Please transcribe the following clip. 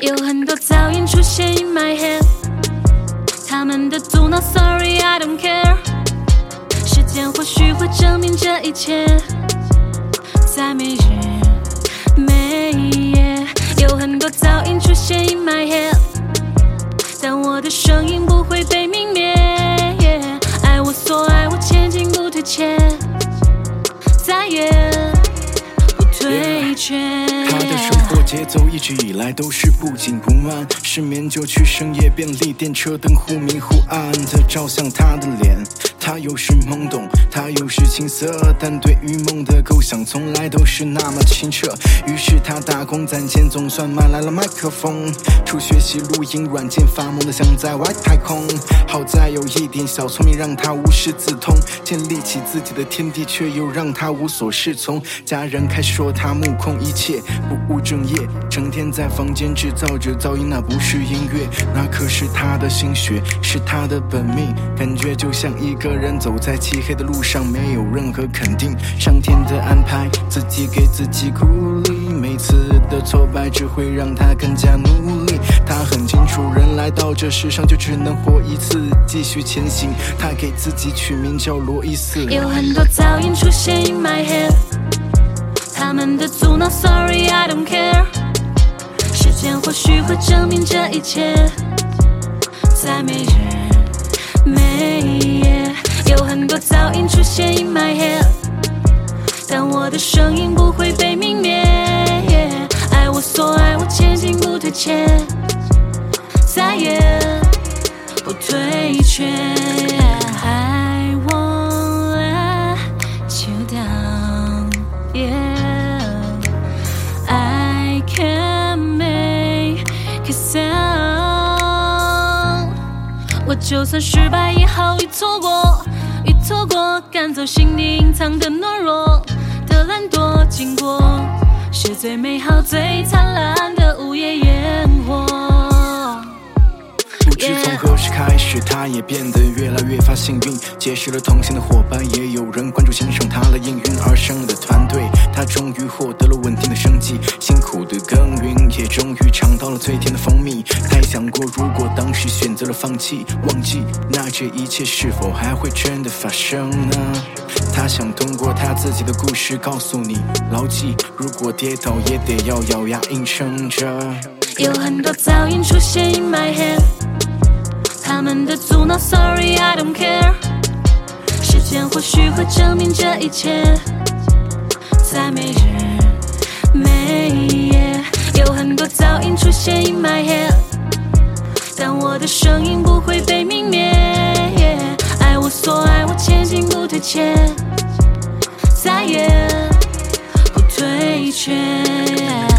有很多噪音出现 in my head，他们的阻挠，Sorry I don't care。时间或许会证明这一切，在每日每夜，有很多噪音出现 in my head，但我的声音不会被泯灭。爱我所爱，我前进不退却，再也不退却。节奏一直以来都是不紧不慢，失眠就去深夜便利店，车灯忽明忽暗的照向他的脸。他有时懵懂，他有时青涩，但对于梦的构想从来都是那么清澈。于是他打工攒钱，总算买来了麦克风，初学习录音软件，发梦的像在外太空。好在有一点小聪明，让他无师自通，建立起自己的天地，却又让他无所适从。家人开始说他目空一切，不务正业，成天在房间制造着噪音，那不是音乐，那可是他的心血，是他的本命，感觉就像一个人走在漆黑的路上，没有任何肯定，上天的安排，自己给自己鼓励，每次的挫败只会让他更加努力。他很清楚，人来到这世上就只能活一次，继续前行。他给自己取名叫罗伊斯。有很多噪音出现 in my head，们的阻挠，Sorry I don't care。时间或许会证明这一切，在每日每夜，有很多噪音出现 in my head，但我的声音不会被泯灭。爱我所爱，我前进不退却，再也不退却。I won't let you down. 就算失败也好，已错过，已错过，赶走心底隐藏的懦弱的懒惰，经过是最美好、最灿烂的午夜烟火。不知从何时开始，他也变得越来越发幸运，结识了同行的伙伴，也有人关注欣赏他了应运而生的团队。他终于获得最甜的蜂蜜。他也想过，如果当时选择了放弃、忘记，那这一切是否还会真的发生呢？他想通过他自己的故事告诉你，牢记，如果跌倒也得要咬牙硬撑着。有很多噪音出现 in my head，他们的阻挠，Sorry I don't care。时间或许会证明这一切，在每日噪音出现 in my head，但我的声音不会被泯灭。爱我所爱，我前进不退却，再也不退却。